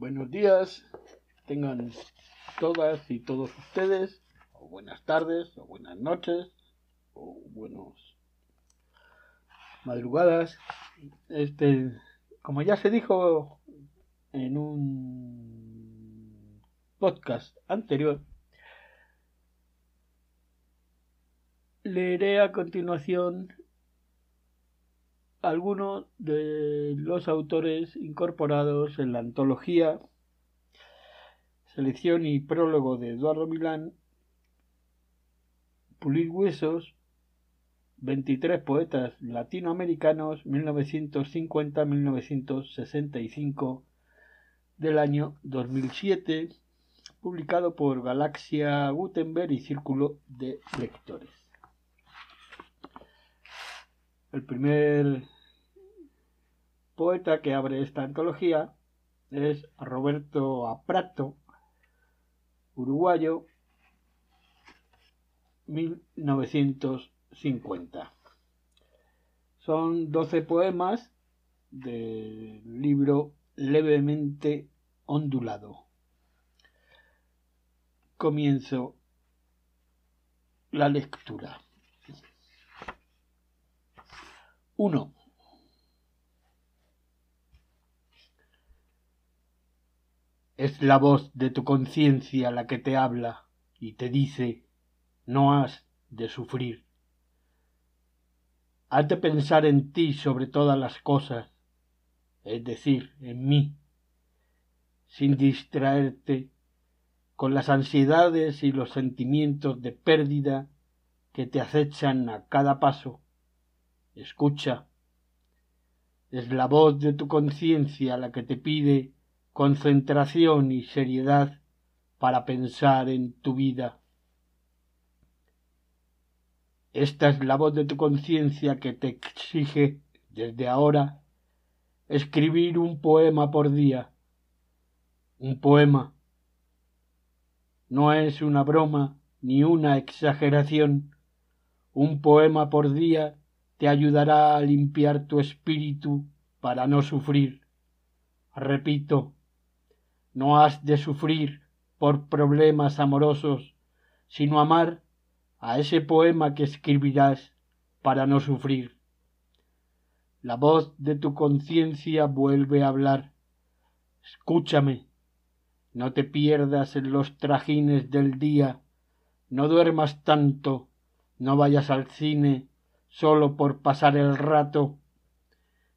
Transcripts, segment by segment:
Buenos días, tengan todas y todos ustedes, o buenas tardes, o buenas noches, o buenos madrugadas. Este, como ya se dijo en un podcast anterior, leeré a continuación algunos de los autores incorporados en la antología Selección y prólogo de Eduardo Milán, Pulir Huesos, 23 poetas latinoamericanos 1950-1965 del año 2007, publicado por Galaxia Gutenberg y Círculo de Lectores. El primer poeta que abre esta antología es Roberto Aprato, uruguayo, 1950. Son 12 poemas del libro levemente ondulado. Comienzo la lectura. 1. Es la voz de tu conciencia la que te habla y te dice no has de sufrir. Has de pensar en ti sobre todas las cosas, es decir, en mí, sin distraerte con las ansiedades y los sentimientos de pérdida que te acechan a cada paso Escucha. Es la voz de tu conciencia la que te pide concentración y seriedad para pensar en tu vida. Esta es la voz de tu conciencia que te exige desde ahora escribir un poema por día. Un poema. No es una broma ni una exageración. Un poema por día te ayudará a limpiar tu espíritu para no sufrir. Repito, no has de sufrir por problemas amorosos, sino amar a ese poema que escribirás para no sufrir. La voz de tu conciencia vuelve a hablar. Escúchame, no te pierdas en los trajines del día, no duermas tanto, no vayas al cine, solo por pasar el rato.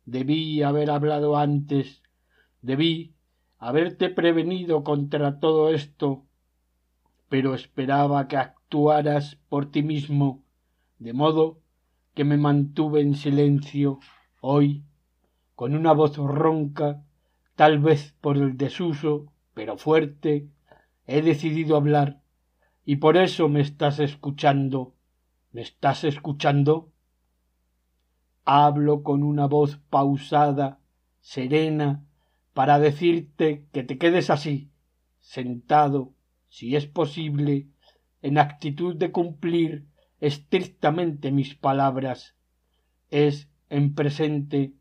Debí haber hablado antes, debí haberte prevenido contra todo esto, pero esperaba que actuaras por ti mismo, de modo que me mantuve en silencio hoy, con una voz ronca, tal vez por el desuso, pero fuerte, he decidido hablar, y por eso me estás escuchando. ¿Me estás escuchando? Hablo con una voz pausada, serena, para decirte que te quedes así, sentado, si es posible, en actitud de cumplir estrictamente mis palabras. Es en presente,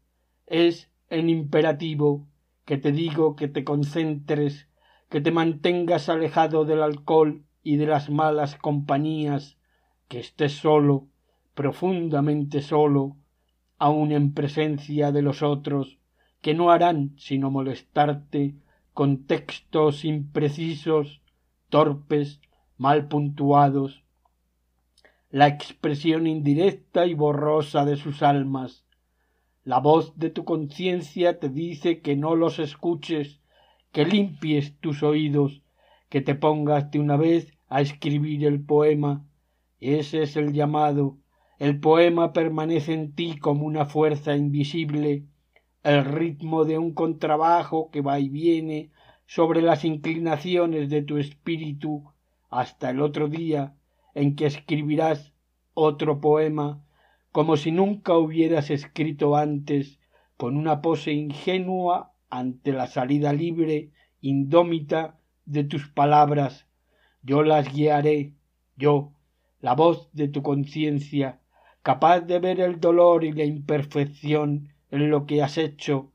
es en imperativo, que te digo que te concentres, que te mantengas alejado del alcohol y de las malas compañías, que estés solo, profundamente solo, aun en presencia de los otros, que no harán sino molestarte con textos imprecisos, torpes, mal puntuados, la expresión indirecta y borrosa de sus almas. La voz de tu conciencia te dice que no los escuches, que limpies tus oídos, que te pongas de una vez a escribir el poema. Ese es el llamado, el poema permanece en ti como una fuerza invisible, el ritmo de un contrabajo que va y viene sobre las inclinaciones de tu espíritu hasta el otro día en que escribirás otro poema como si nunca hubieras escrito antes con una pose ingenua ante la salida libre, indómita de tus palabras. Yo las guiaré, yo, la voz de tu conciencia, capaz de ver el dolor y la imperfección en lo que has hecho,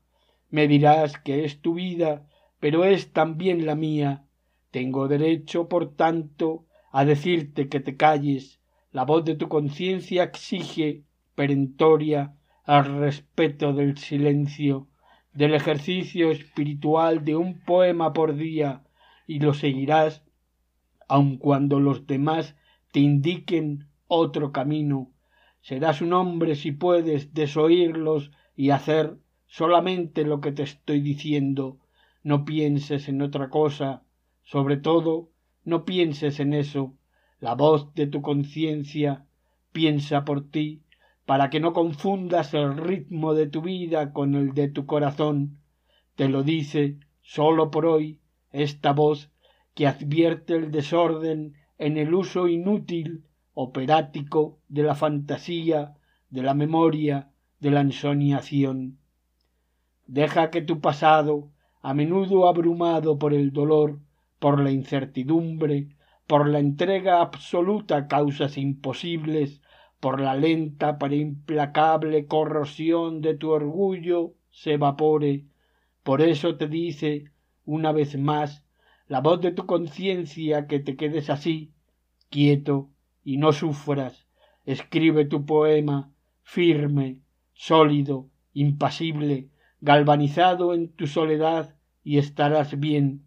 me dirás que es tu vida pero es también la mía. Tengo derecho, por tanto, a decirte que te calles. La voz de tu conciencia exige, perentoria, al respeto del silencio, del ejercicio espiritual de un poema por día, y lo seguirás aun cuando los demás te indiquen otro camino. Serás un hombre si puedes desoírlos y hacer solamente lo que te estoy diciendo. No pienses en otra cosa. Sobre todo, no pienses en eso. La voz de tu conciencia piensa por ti, para que no confundas el ritmo de tu vida con el de tu corazón. Te lo dice, sólo por hoy, esta voz que advierte el desorden en el uso inútil, operático de la fantasía, de la memoria, de la ensoñación. Deja que tu pasado, a menudo abrumado por el dolor, por la incertidumbre, por la entrega absoluta a causas imposibles, por la lenta pero implacable corrosión de tu orgullo, se evapore. Por eso te dice, una vez más, la voz de tu conciencia que te quedes así, quieto, y no sufras. Escribe tu poema, firme, sólido, impasible, galvanizado en tu soledad, y estarás bien.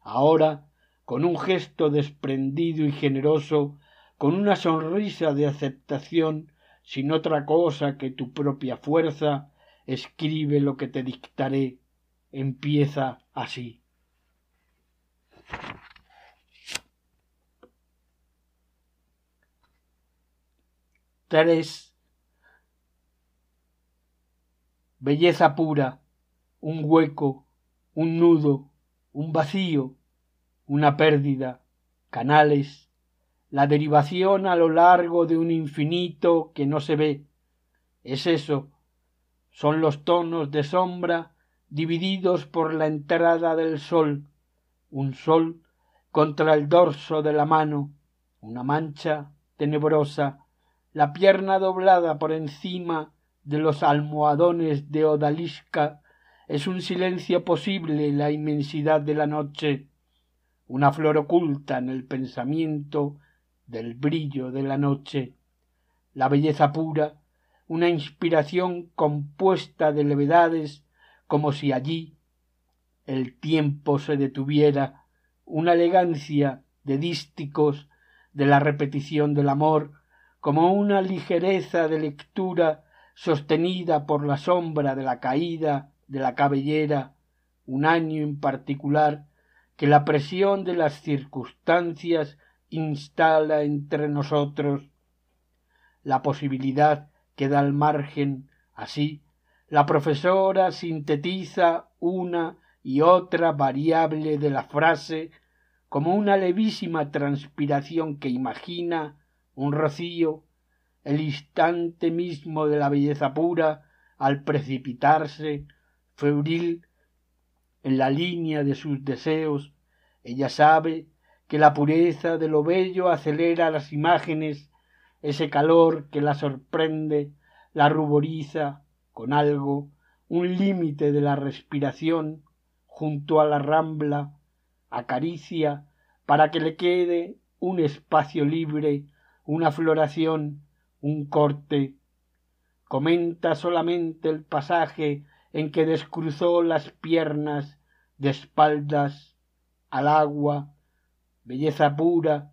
Ahora, con un gesto desprendido y generoso, con una sonrisa de aceptación, sin otra cosa que tu propia fuerza, escribe lo que te dictaré. Empieza así. Tres. Belleza pura, un hueco, un nudo, un vacío, una pérdida, canales, la derivación a lo largo de un infinito que no se ve. Es eso, son los tonos de sombra divididos por la entrada del sol, un sol contra el dorso de la mano, una mancha tenebrosa, la pierna doblada por encima de los almohadones de odalisca, es un silencio posible la inmensidad de la noche, una flor oculta en el pensamiento del brillo de la noche, la belleza pura, una inspiración compuesta de levedades como si allí el tiempo se detuviera, una elegancia de dísticos de la repetición del amor, como una ligereza de lectura sostenida por la sombra de la caída de la cabellera, un año en particular, que la presión de las circunstancias instala entre nosotros, la posibilidad queda al margen, así, la profesora sintetiza una y otra variable de la frase como una levísima transpiración que imagina un rocío, el instante mismo de la belleza pura al precipitarse, febril, en la línea de sus deseos, ella sabe que la pureza de lo bello acelera las imágenes, ese calor que la sorprende, la ruboriza con algo, un límite de la respiración, junto a la rambla, acaricia para que le quede un espacio libre, una floración, un corte. Comenta solamente el pasaje en que descruzó las piernas de espaldas al agua, belleza pura,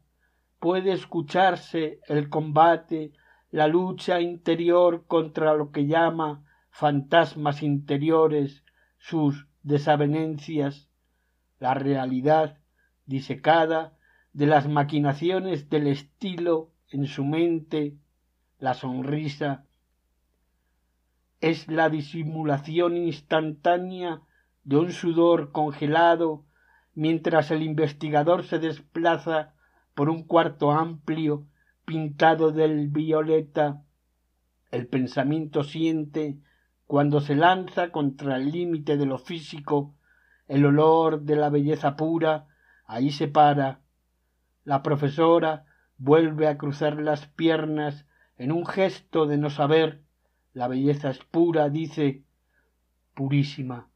puede escucharse el combate, la lucha interior contra lo que llama fantasmas interiores, sus desavenencias, la realidad disecada de las maquinaciones del estilo en su mente, la sonrisa, es la disimulación instantánea de un sudor congelado mientras el investigador se desplaza por un cuarto amplio pintado del violeta. El pensamiento siente cuando se lanza contra el límite de lo físico, el olor de la belleza pura, ahí se para. La profesora vuelve a cruzar las piernas en un gesto de no saber, la belleza es pura, dice, purísima.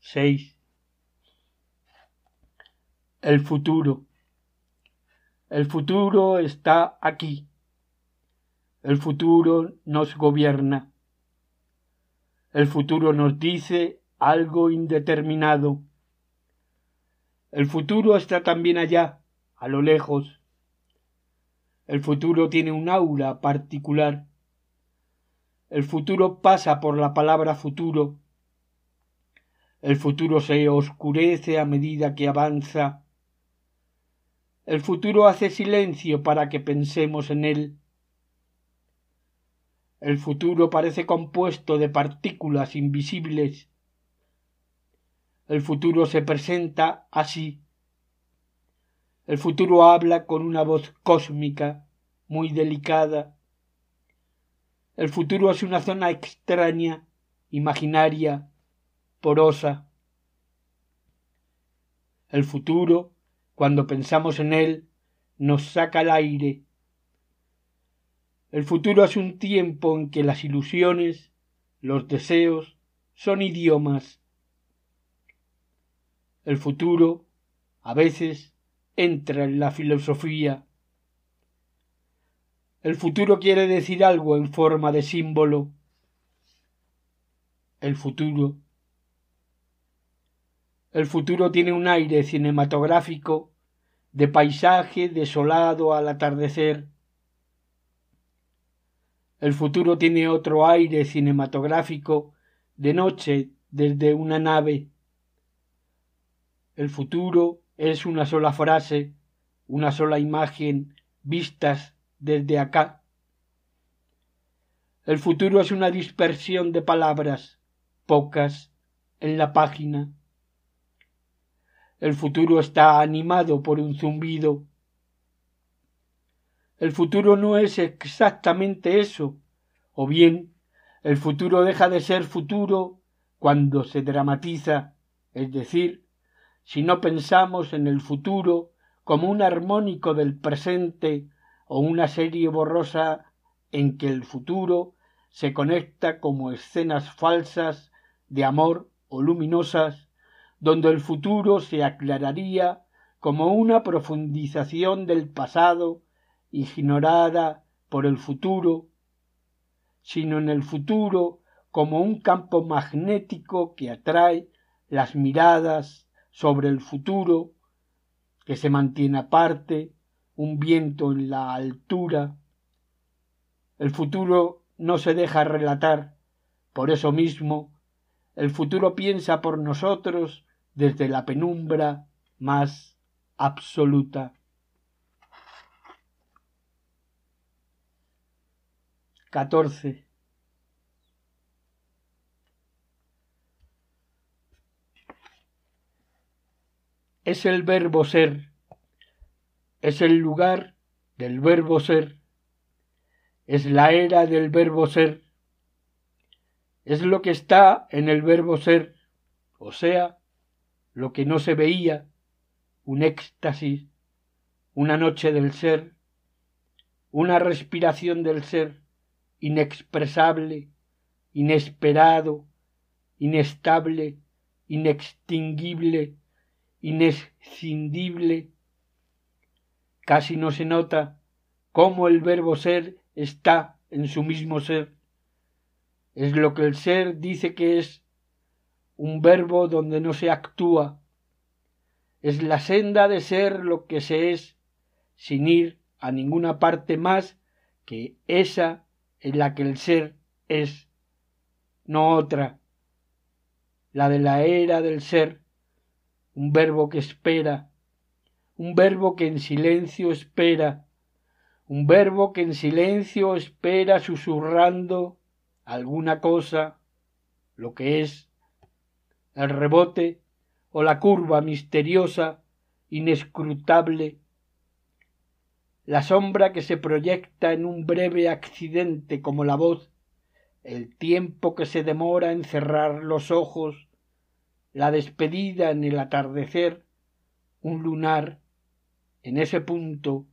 Seis. El futuro. El futuro está aquí. El futuro nos gobierna. El futuro nos dice algo indeterminado. El futuro está también allá, a lo lejos. El futuro tiene un aura particular. El futuro pasa por la palabra futuro. El futuro se oscurece a medida que avanza. El futuro hace silencio para que pensemos en él. El futuro parece compuesto de partículas invisibles. El futuro se presenta así. El futuro habla con una voz cósmica, muy delicada. El futuro es una zona extraña, imaginaria, porosa. El futuro, cuando pensamos en él, nos saca el aire, el futuro es un tiempo en que las ilusiones, los deseos, son idiomas. El futuro, a veces, entra en la filosofía. El futuro quiere decir algo en forma de símbolo. El futuro. El futuro tiene un aire cinematográfico de paisaje desolado al atardecer el futuro tiene otro aire cinematográfico de noche desde una nave. El futuro es una sola frase, una sola imagen vistas desde acá. El futuro es una dispersión de palabras, pocas, en la página. El futuro está animado por un zumbido, el futuro no es exactamente eso, o bien el futuro deja de ser futuro cuando se dramatiza, es decir, si no pensamos en el futuro como un armónico del presente o una serie borrosa en que el futuro se conecta como escenas falsas de amor o luminosas, donde el futuro se aclararía como una profundización del pasado ignorada por el futuro, sino en el futuro como un campo magnético que atrae las miradas sobre el futuro, que se mantiene aparte, un viento en la altura. El futuro no se deja relatar, por eso mismo el futuro piensa por nosotros desde la penumbra más absoluta. 14. Es el verbo ser, es el lugar del verbo ser, es la era del verbo ser, es lo que está en el verbo ser, o sea, lo que no se veía, un éxtasis, una noche del ser, una respiración del ser, inexpresable, inesperado, inestable, inextinguible, inescindible. Casi no se nota cómo el verbo ser está en su mismo ser. Es lo que el ser dice que es, un verbo donde no se actúa. Es la senda de ser lo que se es, sin ir a ninguna parte más que esa en la que el ser es, no otra, la de la era del ser, un verbo que espera, un verbo que en silencio espera, un verbo que en silencio espera susurrando alguna cosa, lo que es el rebote o la curva misteriosa, inescrutable la sombra que se proyecta en un breve accidente como la voz, el tiempo que se demora en cerrar los ojos, la despedida en el atardecer, un lunar, en ese punto,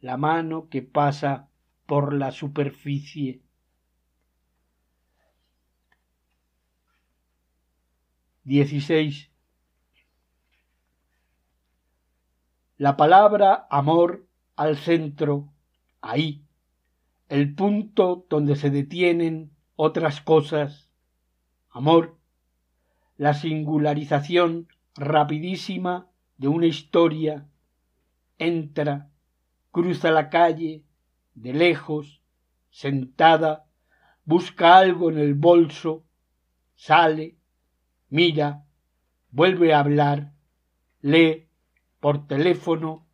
la mano que pasa por la superficie. 16. La palabra amor al centro, ahí, el punto donde se detienen otras cosas, amor, la singularización rapidísima de una historia, entra, cruza la calle, de lejos, sentada, busca algo en el bolso, sale, mira, vuelve a hablar, lee por teléfono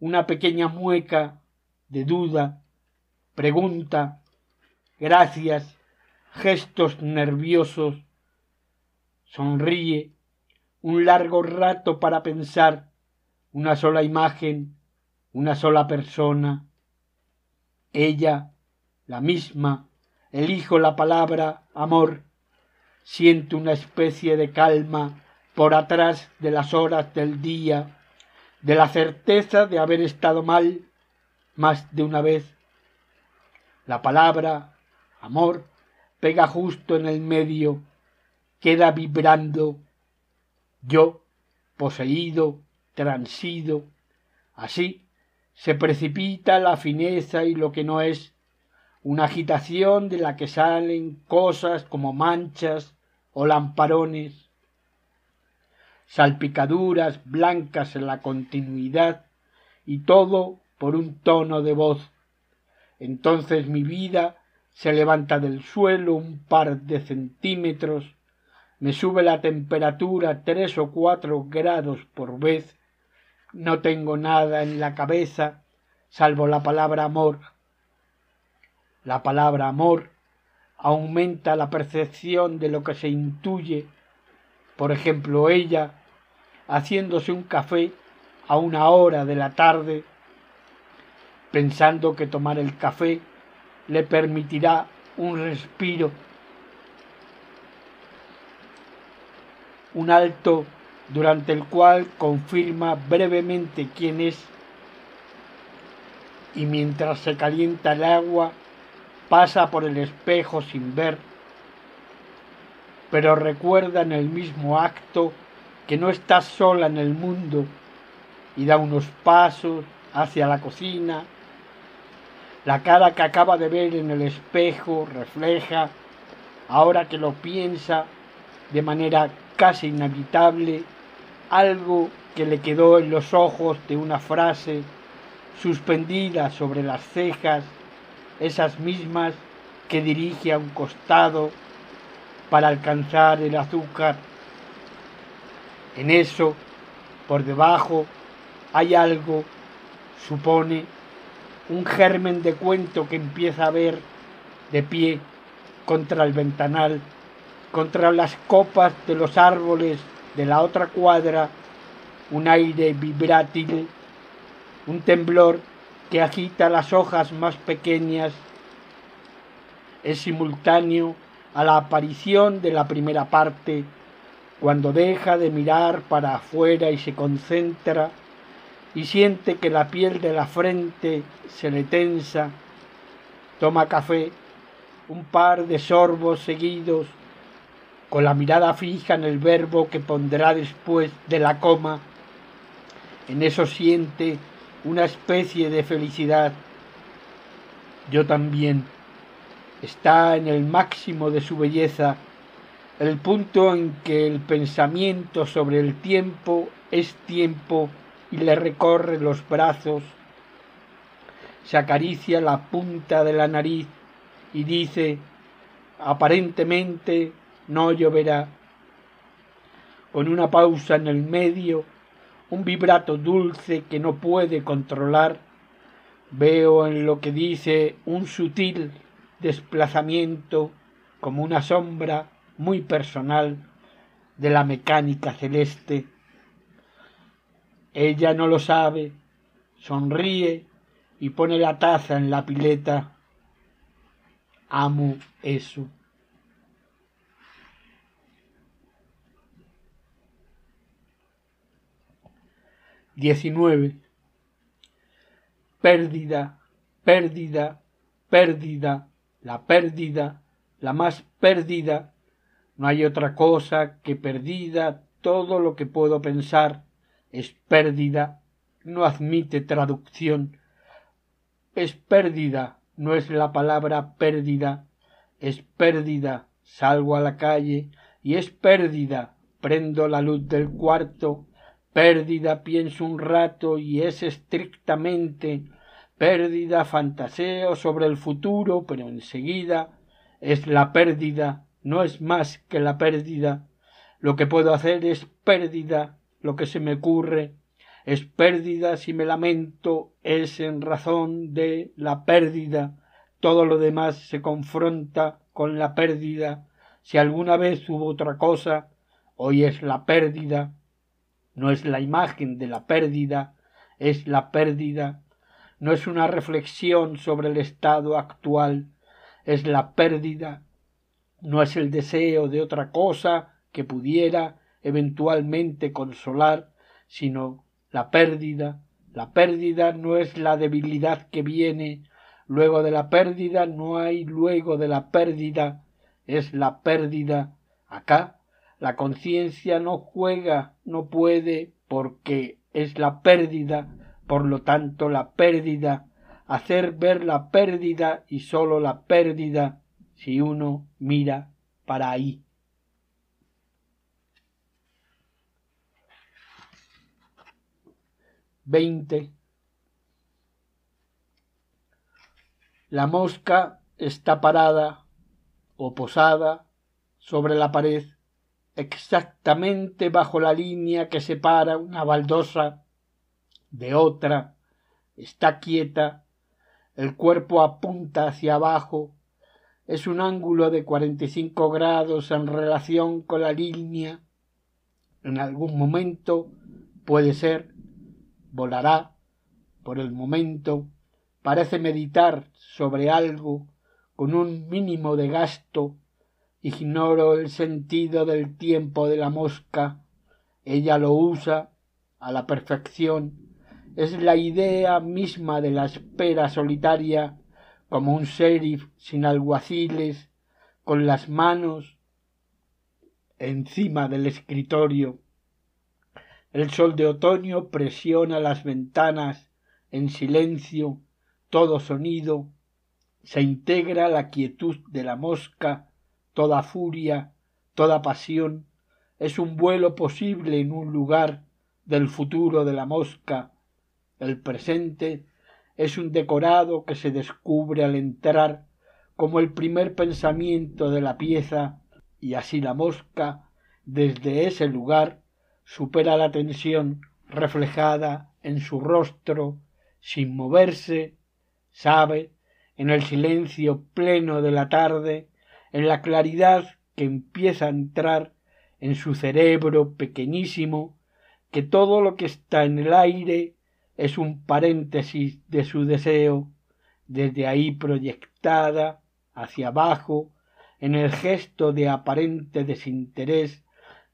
una pequeña mueca de duda, pregunta, gracias, gestos nerviosos, sonríe, un largo rato para pensar, una sola imagen, una sola persona, ella, la misma, elijo la palabra amor, siento una especie de calma por atrás de las horas del día, de la certeza de haber estado mal más de una vez. La palabra amor pega justo en el medio, queda vibrando. Yo, poseído, transido, así se precipita la fineza y lo que no es, una agitación de la que salen cosas como manchas o lamparones, salpicaduras blancas en la continuidad y todo por un tono de voz. Entonces mi vida se levanta del suelo un par de centímetros, me sube la temperatura tres o cuatro grados por vez, no tengo nada en la cabeza salvo la palabra amor. La palabra amor aumenta la percepción de lo que se intuye. Por ejemplo, ella, haciéndose un café a una hora de la tarde, pensando que tomar el café le permitirá un respiro, un alto durante el cual confirma brevemente quién es y mientras se calienta el agua pasa por el espejo sin ver, pero recuerda en el mismo acto que no está sola en el mundo y da unos pasos hacia la cocina. La cara que acaba de ver en el espejo refleja, ahora que lo piensa de manera casi inevitable, algo que le quedó en los ojos de una frase suspendida sobre las cejas, esas mismas que dirige a un costado para alcanzar el azúcar. En eso, por debajo, hay algo, supone, un germen de cuento que empieza a ver de pie contra el ventanal, contra las copas de los árboles de la otra cuadra, un aire vibrátil, un temblor que agita las hojas más pequeñas, es simultáneo a la aparición de la primera parte, cuando deja de mirar para afuera y se concentra y siente que la piel de la frente se le tensa, toma café, un par de sorbos seguidos con la mirada fija en el verbo que pondrá después de la coma. En eso siente una especie de felicidad. Yo también. Está en el máximo de su belleza, el punto en que el pensamiento sobre el tiempo es tiempo y le recorre los brazos, se acaricia la punta de la nariz y dice, aparentemente no lloverá. Con una pausa en el medio, un vibrato dulce que no puede controlar, veo en lo que dice un sutil desplazamiento como una sombra muy personal de la mecánica celeste. Ella no lo sabe, sonríe y pone la taza en la pileta. Amo eso. 19. Pérdida, pérdida, pérdida, la pérdida, la más pérdida, No hay otra cosa que perdida todo lo que puedo pensar es pérdida, no admite traducción. Es pérdida, no es la palabra pérdida, es pérdida, salgo a la calle y es pérdida, prendo la luz del cuarto, pérdida, pienso un rato y es estrictamente pérdida, fantaseo sobre el futuro, pero enseguida es la pérdida, no es más que la pérdida. Lo que puedo hacer es pérdida, lo que se me ocurre es pérdida si me lamento es en razón de la pérdida. Todo lo demás se confronta con la pérdida. Si alguna vez hubo otra cosa, hoy es la pérdida. No es la imagen de la pérdida, es la pérdida no es una reflexión sobre el estado actual, es la pérdida, no es el deseo de otra cosa que pudiera eventualmente consolar, sino la pérdida. La pérdida no es la debilidad que viene, luego de la pérdida no hay luego de la pérdida, es la pérdida. Acá la conciencia no juega, no puede, porque es la pérdida por lo tanto, la pérdida, hacer ver la pérdida y sólo la pérdida si uno mira para ahí. Veinte. La mosca está parada o posada sobre la pared exactamente bajo la línea que separa una baldosa de otra, está quieta, el cuerpo apunta hacia abajo, es un ángulo de cuarenta y cinco grados en relación con la línea. En algún momento puede ser, volará, por el momento, parece meditar sobre algo con un mínimo de gasto, ignoro el sentido del tiempo de la mosca, ella lo usa a la perfección. Es la idea misma de la espera solitaria como un sheriff sin alguaciles, con las manos encima del escritorio. El sol de otoño presiona las ventanas en silencio, todo sonido, se integra la quietud de la mosca, toda furia, toda pasión, es un vuelo posible en un lugar del futuro de la mosca, el presente es un decorado que se descubre al entrar como el primer pensamiento de la pieza y así la mosca desde ese lugar supera la tensión reflejada en su rostro sin moverse, sabe, en el silencio pleno de la tarde, en la claridad que empieza a entrar en su cerebro pequeñísimo, que todo lo que está en el aire es un paréntesis de su deseo, desde ahí proyectada hacia abajo, en el gesto de aparente desinterés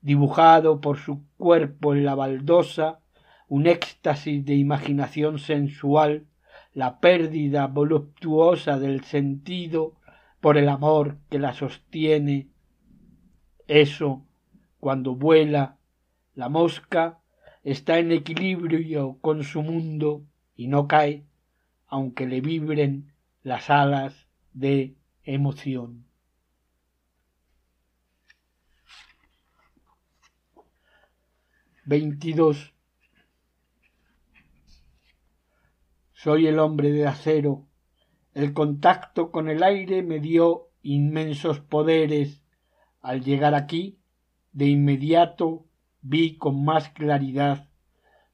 dibujado por su cuerpo en la baldosa, un éxtasis de imaginación sensual, la pérdida voluptuosa del sentido por el amor que la sostiene. Eso, cuando vuela, la mosca está en equilibrio con su mundo y no cae, aunque le vibren las alas de emoción. Veintidós. Soy el hombre de acero. El contacto con el aire me dio inmensos poderes. Al llegar aquí, de inmediato vi con más claridad.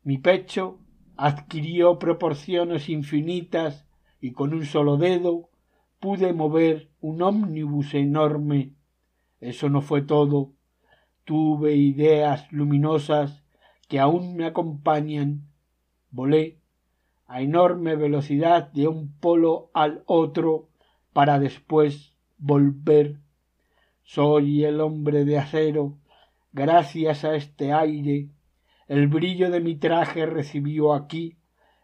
Mi pecho adquirió proporciones infinitas y con un solo dedo pude mover un ómnibus enorme. Eso no fue todo. Tuve ideas luminosas que aún me acompañan. Volé a enorme velocidad de un polo al otro para después volver. Soy el hombre de acero Gracias a este aire, el brillo de mi traje recibió aquí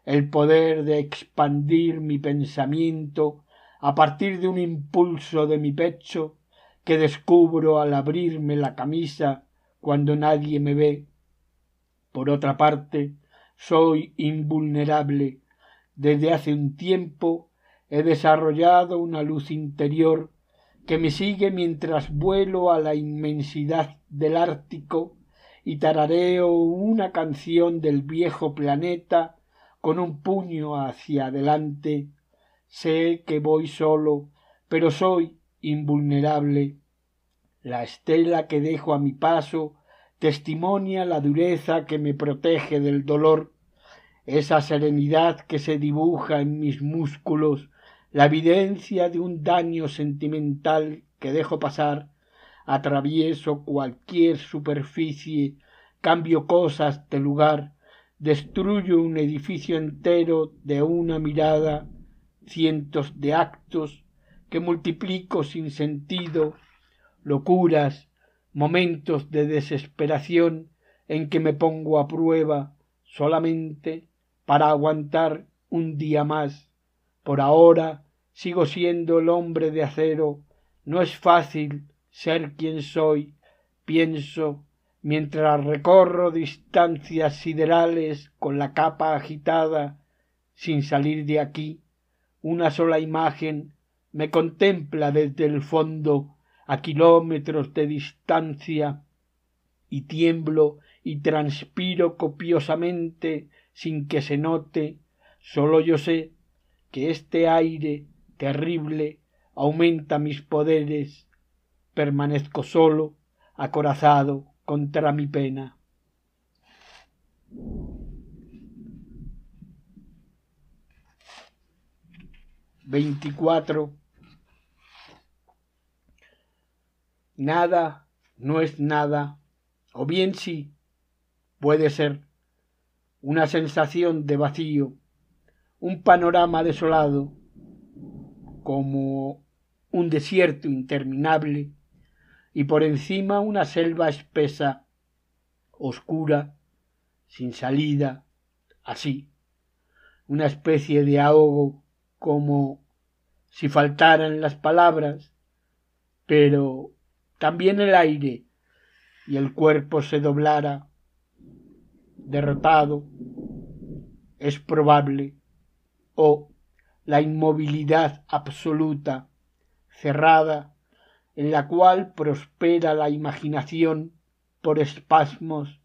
el poder de expandir mi pensamiento a partir de un impulso de mi pecho que descubro al abrirme la camisa cuando nadie me ve. Por otra parte, soy invulnerable. Desde hace un tiempo he desarrollado una luz interior que me sigue mientras vuelo a la inmensidad del Ártico y tarareo una canción del viejo planeta con un puño hacia adelante. Sé que voy solo, pero soy invulnerable. La estela que dejo a mi paso testimonia la dureza que me protege del dolor, esa serenidad que se dibuja en mis músculos, la evidencia de un daño sentimental que dejo pasar, atravieso cualquier superficie, cambio cosas de lugar, destruyo un edificio entero de una mirada, cientos de actos que multiplico sin sentido, locuras, momentos de desesperación en que me pongo a prueba solamente para aguantar un día más. Por ahora sigo siendo el hombre de acero. No es fácil ser quien soy, pienso, mientras recorro distancias siderales con la capa agitada, sin salir de aquí, una sola imagen me contempla desde el fondo a kilómetros de distancia y tiemblo y transpiro copiosamente sin que se note, sólo yo sé que este aire terrible aumenta mis poderes, permanezco solo, acorazado contra mi pena. Veinticuatro Nada no es nada, o bien sí, puede ser una sensación de vacío, un panorama desolado, como un desierto interminable, y por encima una selva espesa, oscura, sin salida, así, una especie de ahogo, como si faltaran las palabras, pero también el aire y el cuerpo se doblara derrotado es probable o la inmovilidad absoluta cerrada en la cual prospera la imaginación por espasmos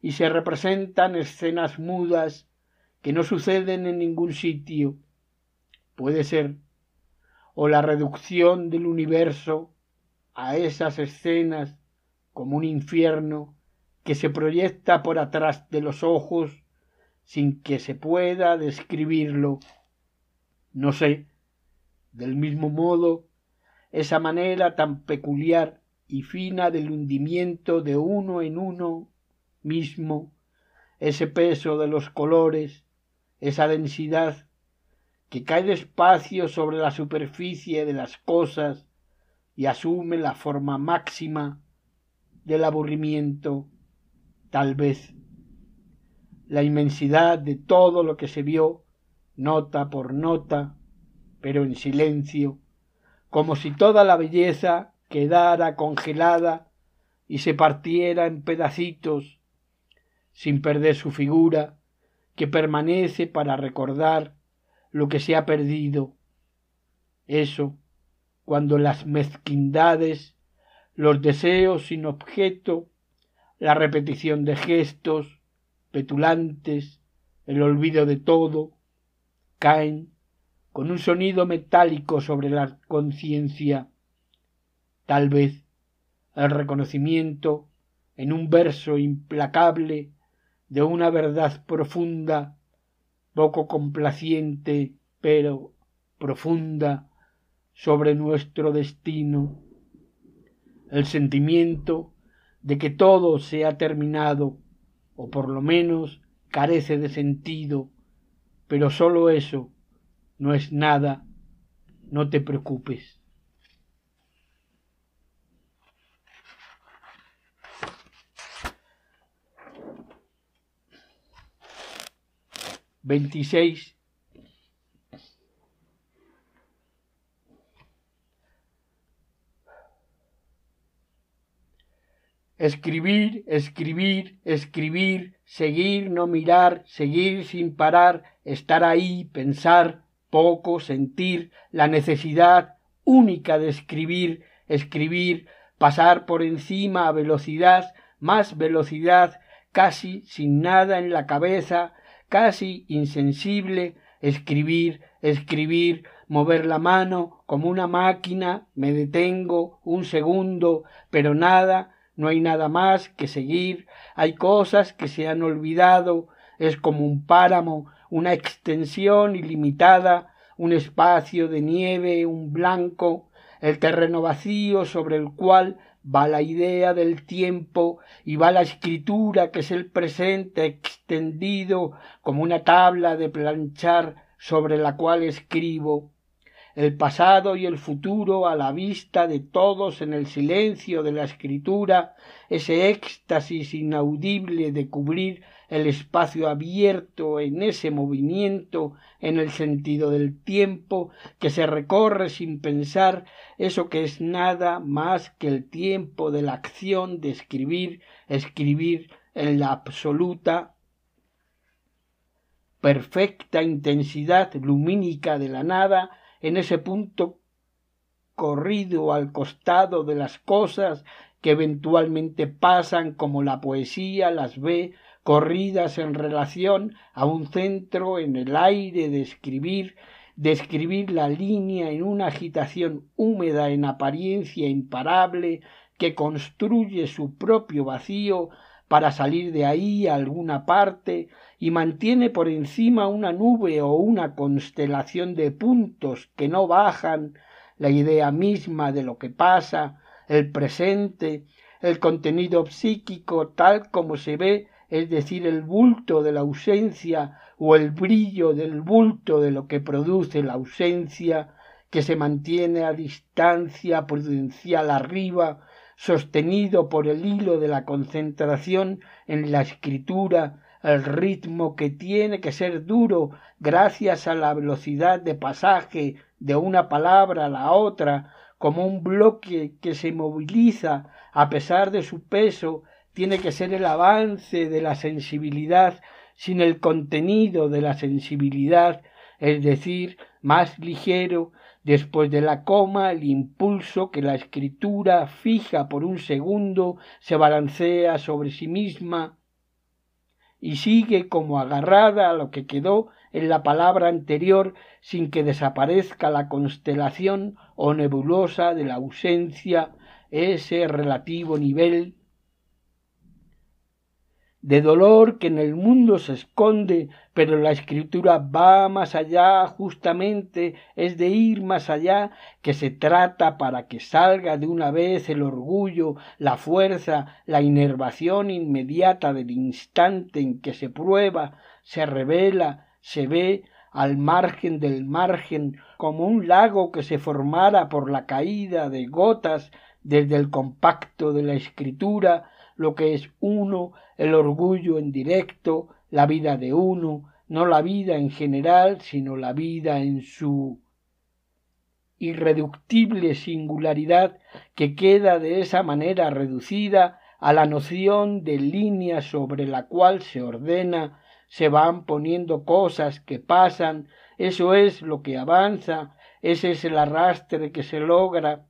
y se representan escenas mudas que no suceden en ningún sitio puede ser o la reducción del universo a esas escenas como un infierno que se proyecta por atrás de los ojos sin que se pueda describirlo. No sé, del mismo modo, esa manera tan peculiar y fina del hundimiento de uno en uno mismo, ese peso de los colores, esa densidad que cae despacio sobre la superficie de las cosas y asume la forma máxima del aburrimiento, tal vez. La inmensidad de todo lo que se vio, nota por nota, pero en silencio, como si toda la belleza quedara congelada y se partiera en pedacitos, sin perder su figura, que permanece para recordar lo que se ha perdido. Eso cuando las mezquindades, los deseos sin objeto, la repetición de gestos petulantes, el olvido de todo, caen con un sonido metálico sobre la conciencia, tal vez el reconocimiento en un verso implacable de una verdad profunda, poco complaciente, pero profunda, sobre nuestro destino, el sentimiento de que todo se ha terminado, o por lo menos carece de sentido, pero sólo eso no es nada, no te preocupes. Veintiséis Escribir, escribir, escribir, seguir, no mirar, seguir sin parar, estar ahí, pensar, poco, sentir, la necesidad única de escribir, escribir, pasar por encima a velocidad, más velocidad, casi sin nada en la cabeza, casi insensible, escribir, escribir, mover la mano como una máquina, me detengo un segundo, pero nada, no hay nada más que seguir, hay cosas que se han olvidado, es como un páramo, una extensión ilimitada, un espacio de nieve, un blanco, el terreno vacío sobre el cual va la idea del tiempo y va la escritura que es el presente extendido como una tabla de planchar sobre la cual escribo el pasado y el futuro a la vista de todos en el silencio de la escritura, ese éxtasis inaudible de cubrir el espacio abierto en ese movimiento en el sentido del tiempo que se recorre sin pensar eso que es nada más que el tiempo de la acción de escribir, escribir en la absoluta perfecta intensidad lumínica de la nada en ese punto corrido al costado de las cosas que eventualmente pasan como la poesía las ve corridas en relación a un centro en el aire de escribir, de escribir la línea en una agitación húmeda en apariencia imparable que construye su propio vacío para salir de ahí a alguna parte y mantiene por encima una nube o una constelación de puntos que no bajan la idea misma de lo que pasa, el presente, el contenido psíquico tal como se ve, es decir, el bulto de la ausencia o el brillo del bulto de lo que produce la ausencia, que se mantiene a distancia prudencial arriba, sostenido por el hilo de la concentración en la escritura, el ritmo que tiene que ser duro gracias a la velocidad de pasaje de una palabra a la otra, como un bloque que se moviliza a pesar de su peso, tiene que ser el avance de la sensibilidad sin el contenido de la sensibilidad, es decir, más ligero, Después de la coma, el impulso que la escritura fija por un segundo se balancea sobre sí misma y sigue como agarrada a lo que quedó en la palabra anterior sin que desaparezca la constelación o nebulosa de la ausencia, ese relativo nivel de dolor que en el mundo se esconde, pero la escritura va más allá, justamente es de ir más allá, que se trata para que salga de una vez el orgullo, la fuerza, la inervación inmediata del instante en que se prueba, se revela, se ve al margen del margen, como un lago que se formara por la caída de gotas desde el compacto de la escritura, lo que es uno, el orgullo en directo, la vida de uno, no la vida en general, sino la vida en su irreductible singularidad que queda de esa manera reducida a la noción de línea sobre la cual se ordena, se van poniendo cosas que pasan, eso es lo que avanza, ese es el arrastre que se logra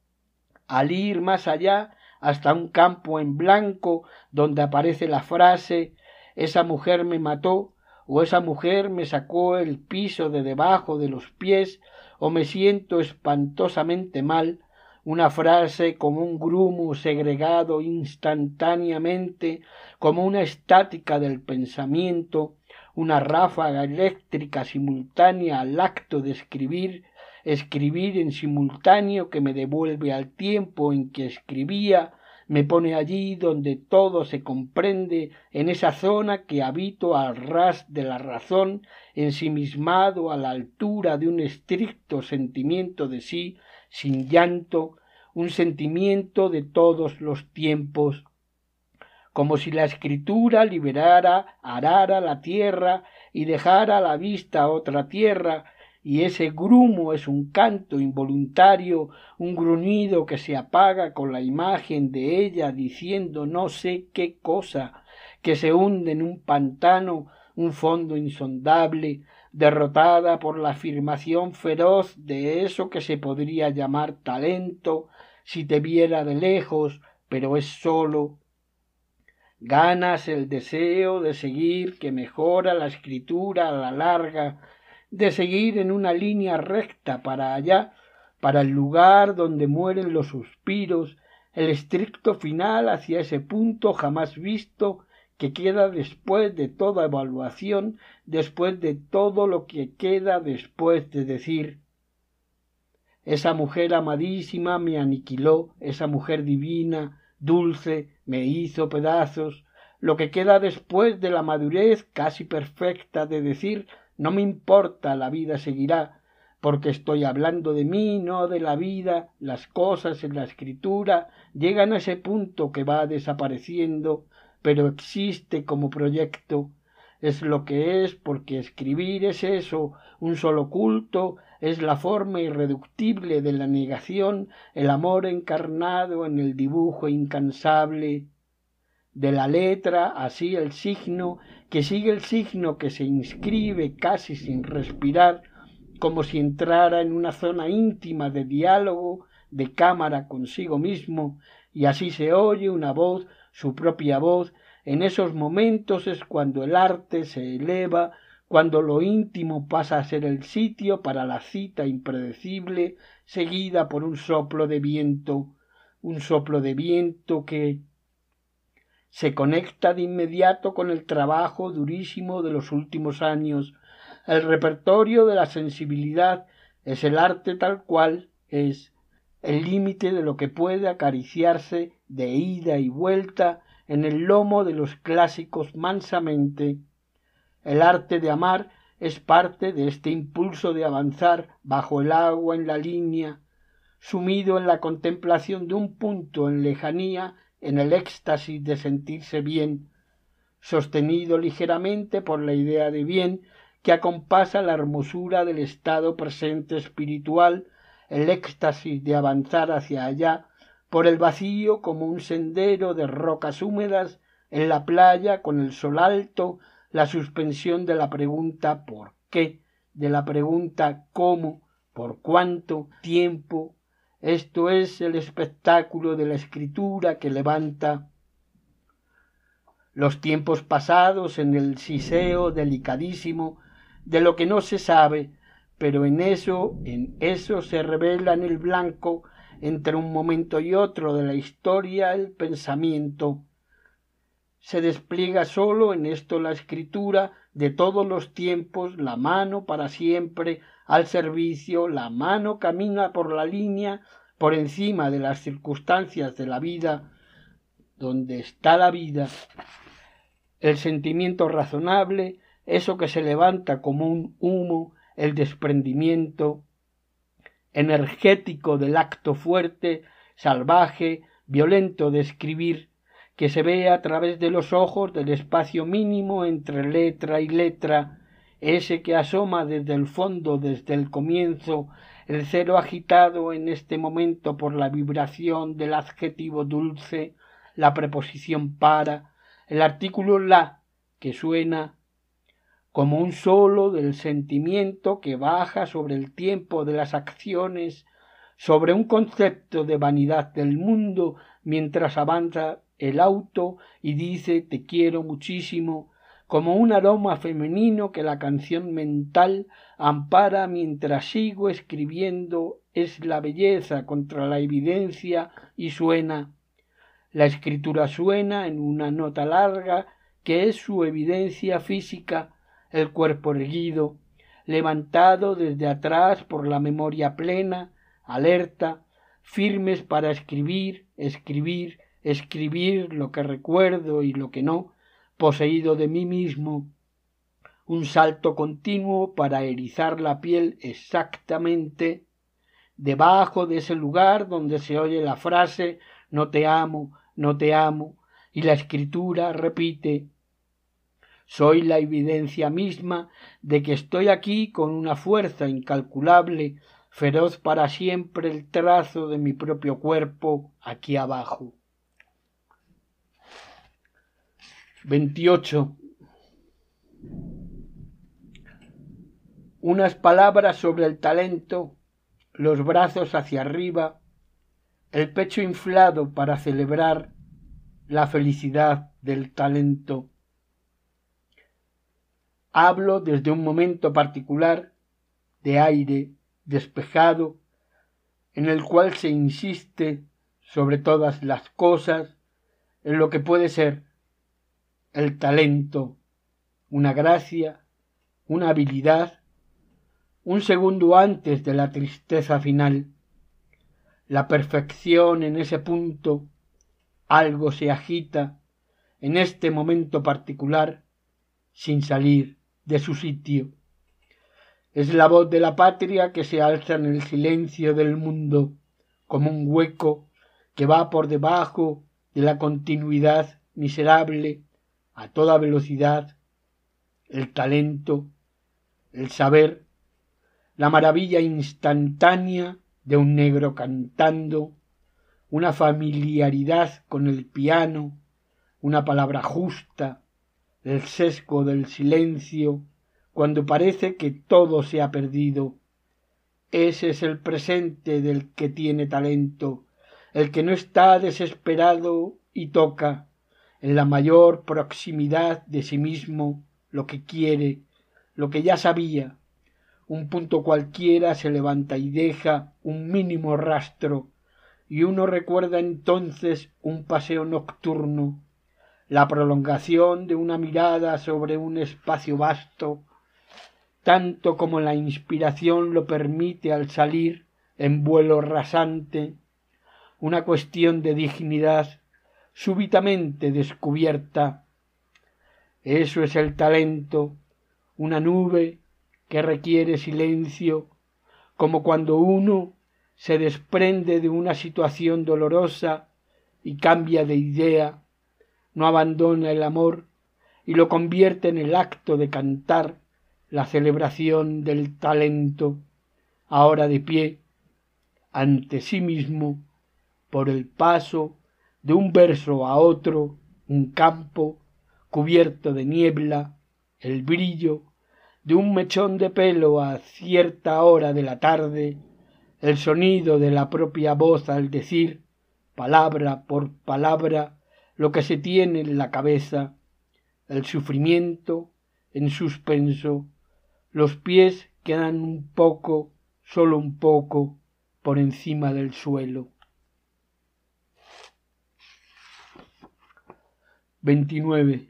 al ir más allá hasta un campo en blanco donde aparece la frase esa mujer me mató o esa mujer me sacó el piso de debajo de los pies o me siento espantosamente mal una frase como un grumo segregado instantáneamente, como una estática del pensamiento, una ráfaga eléctrica simultánea al acto de escribir, escribir en simultáneo que me devuelve al tiempo en que escribía, me pone allí donde todo se comprende, en esa zona que habito al ras de la razón, ensimismado a la altura de un estricto sentimiento de sí, sin llanto, un sentimiento de todos los tiempos, como si la escritura liberara, arara la tierra y dejara a la vista otra tierra, y ese grumo es un canto involuntario, un gruñido que se apaga con la imagen de ella diciendo no sé qué cosa, que se hunde en un pantano, un fondo insondable, derrotada por la afirmación feroz de eso que se podría llamar talento, si te viera de lejos, pero es solo. Ganas el deseo de seguir que mejora la escritura a la larga, de seguir en una línea recta para allá, para el lugar donde mueren los suspiros, el estricto final hacia ese punto jamás visto que queda después de toda evaluación, después de todo lo que queda después de decir esa mujer amadísima me aniquiló, esa mujer divina, dulce, me hizo pedazos, lo que queda después de la madurez casi perfecta de decir no me importa, la vida seguirá, porque estoy hablando de mí, no de la vida, las cosas en la escritura llegan a ese punto que va desapareciendo, pero existe como proyecto, es lo que es, porque escribir es eso, un solo culto, es la forma irreductible de la negación, el amor encarnado en el dibujo incansable. De la letra, así el signo, que sigue el signo que se inscribe casi sin respirar, como si entrara en una zona íntima de diálogo, de cámara consigo mismo, y así se oye una voz, su propia voz, en esos momentos es cuando el arte se eleva, cuando lo íntimo pasa a ser el sitio para la cita impredecible, seguida por un soplo de viento, un soplo de viento que se conecta de inmediato con el trabajo durísimo de los últimos años. El repertorio de la sensibilidad es el arte tal cual es el límite de lo que puede acariciarse de ida y vuelta en el lomo de los clásicos mansamente. El arte de amar es parte de este impulso de avanzar bajo el agua en la línea, sumido en la contemplación de un punto en lejanía en el éxtasis de sentirse bien, sostenido ligeramente por la idea de bien que acompasa la hermosura del estado presente espiritual, el éxtasis de avanzar hacia allá, por el vacío como un sendero de rocas húmedas, en la playa con el sol alto, la suspensión de la pregunta ¿por qué? de la pregunta ¿cómo? ¿por cuánto tiempo? Esto es el espectáculo de la escritura que levanta los tiempos pasados en el siseo delicadísimo de lo que no se sabe, pero en eso, en eso se revela en el blanco entre un momento y otro de la historia el pensamiento. Se despliega sólo en esto la escritura de todos los tiempos, la mano para siempre al servicio, la mano camina por la línea por encima de las circunstancias de la vida, donde está la vida, el sentimiento razonable, eso que se levanta como un humo, el desprendimiento energético del acto fuerte, salvaje, violento de escribir, que se ve a través de los ojos del espacio mínimo entre letra y letra, ese que asoma desde el fondo, desde el comienzo, el cero agitado en este momento por la vibración del adjetivo dulce, la preposición para, el artículo la, que suena como un solo del sentimiento que baja sobre el tiempo de las acciones, sobre un concepto de vanidad del mundo mientras avanza el auto y dice te quiero muchísimo, como un aroma femenino que la canción mental ampara mientras sigo escribiendo es la belleza contra la evidencia y suena. La escritura suena en una nota larga que es su evidencia física, el cuerpo erguido, levantado desde atrás por la memoria plena, alerta, firmes para escribir, escribir, escribir lo que recuerdo y lo que no, poseído de mí mismo, un salto continuo para erizar la piel exactamente debajo de ese lugar donde se oye la frase no te amo, no te amo, y la escritura repite Soy la evidencia misma de que estoy aquí con una fuerza incalculable, feroz para siempre el trazo de mi propio cuerpo aquí abajo. 28. Unas palabras sobre el talento, los brazos hacia arriba, el pecho inflado para celebrar la felicidad del talento. Hablo desde un momento particular de aire despejado en el cual se insiste sobre todas las cosas en lo que puede ser el talento, una gracia, una habilidad, un segundo antes de la tristeza final. La perfección en ese punto, algo se agita en este momento particular sin salir de su sitio. Es la voz de la patria que se alza en el silencio del mundo como un hueco que va por debajo de la continuidad miserable a toda velocidad, el talento, el saber, la maravilla instantánea de un negro cantando, una familiaridad con el piano, una palabra justa, el sesgo del silencio, cuando parece que todo se ha perdido. Ese es el presente del que tiene talento, el que no está desesperado y toca en la mayor proximidad de sí mismo lo que quiere, lo que ya sabía. Un punto cualquiera se levanta y deja un mínimo rastro, y uno recuerda entonces un paseo nocturno, la prolongación de una mirada sobre un espacio vasto, tanto como la inspiración lo permite al salir en vuelo rasante, una cuestión de dignidad súbitamente descubierta. Eso es el talento, una nube que requiere silencio, como cuando uno se desprende de una situación dolorosa y cambia de idea, no abandona el amor y lo convierte en el acto de cantar la celebración del talento, ahora de pie, ante sí mismo, por el paso de un verso a otro, un campo cubierto de niebla, el brillo de un mechón de pelo a cierta hora de la tarde, el sonido de la propia voz al decir, palabra por palabra, lo que se tiene en la cabeza, el sufrimiento en suspenso, los pies quedan un poco, solo un poco, por encima del suelo. 29.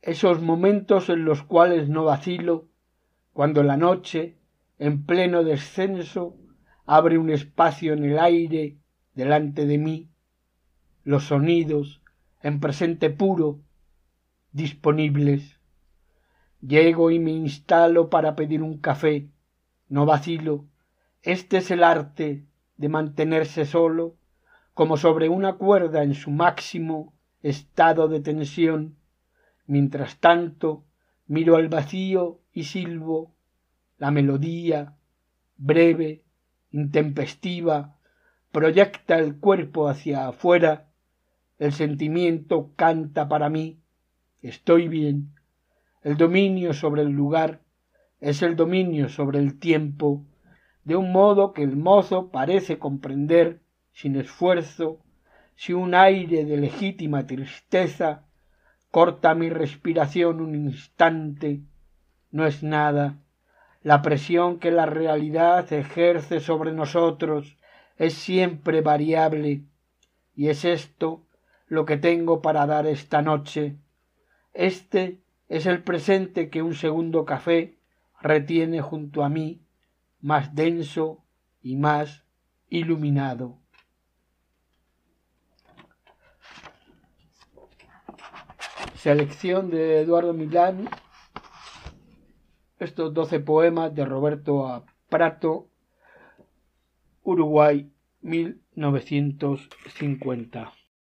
Esos momentos en los cuales no vacilo, cuando la noche, en pleno descenso, abre un espacio en el aire delante de mí, los sonidos, en presente puro, disponibles. Llego y me instalo para pedir un café. No vacilo. Este es el arte de mantenerse solo, como sobre una cuerda en su máximo estado de tensión. Mientras tanto, miro al vacío y silbo la melodía, breve, intempestiva, proyecta el cuerpo hacia afuera, el sentimiento canta para mí, estoy bien. El dominio sobre el lugar es el dominio sobre el tiempo, de un modo que el mozo parece comprender sin esfuerzo si un aire de legítima tristeza corta mi respiración un instante, no es nada. La presión que la realidad ejerce sobre nosotros es siempre variable, y es esto lo que tengo para dar esta noche este es el presente que un segundo café retiene junto a mí, más denso y más iluminado. Selección de Eduardo Milán. Estos doce poemas de Roberto Prato, Uruguay, 1950.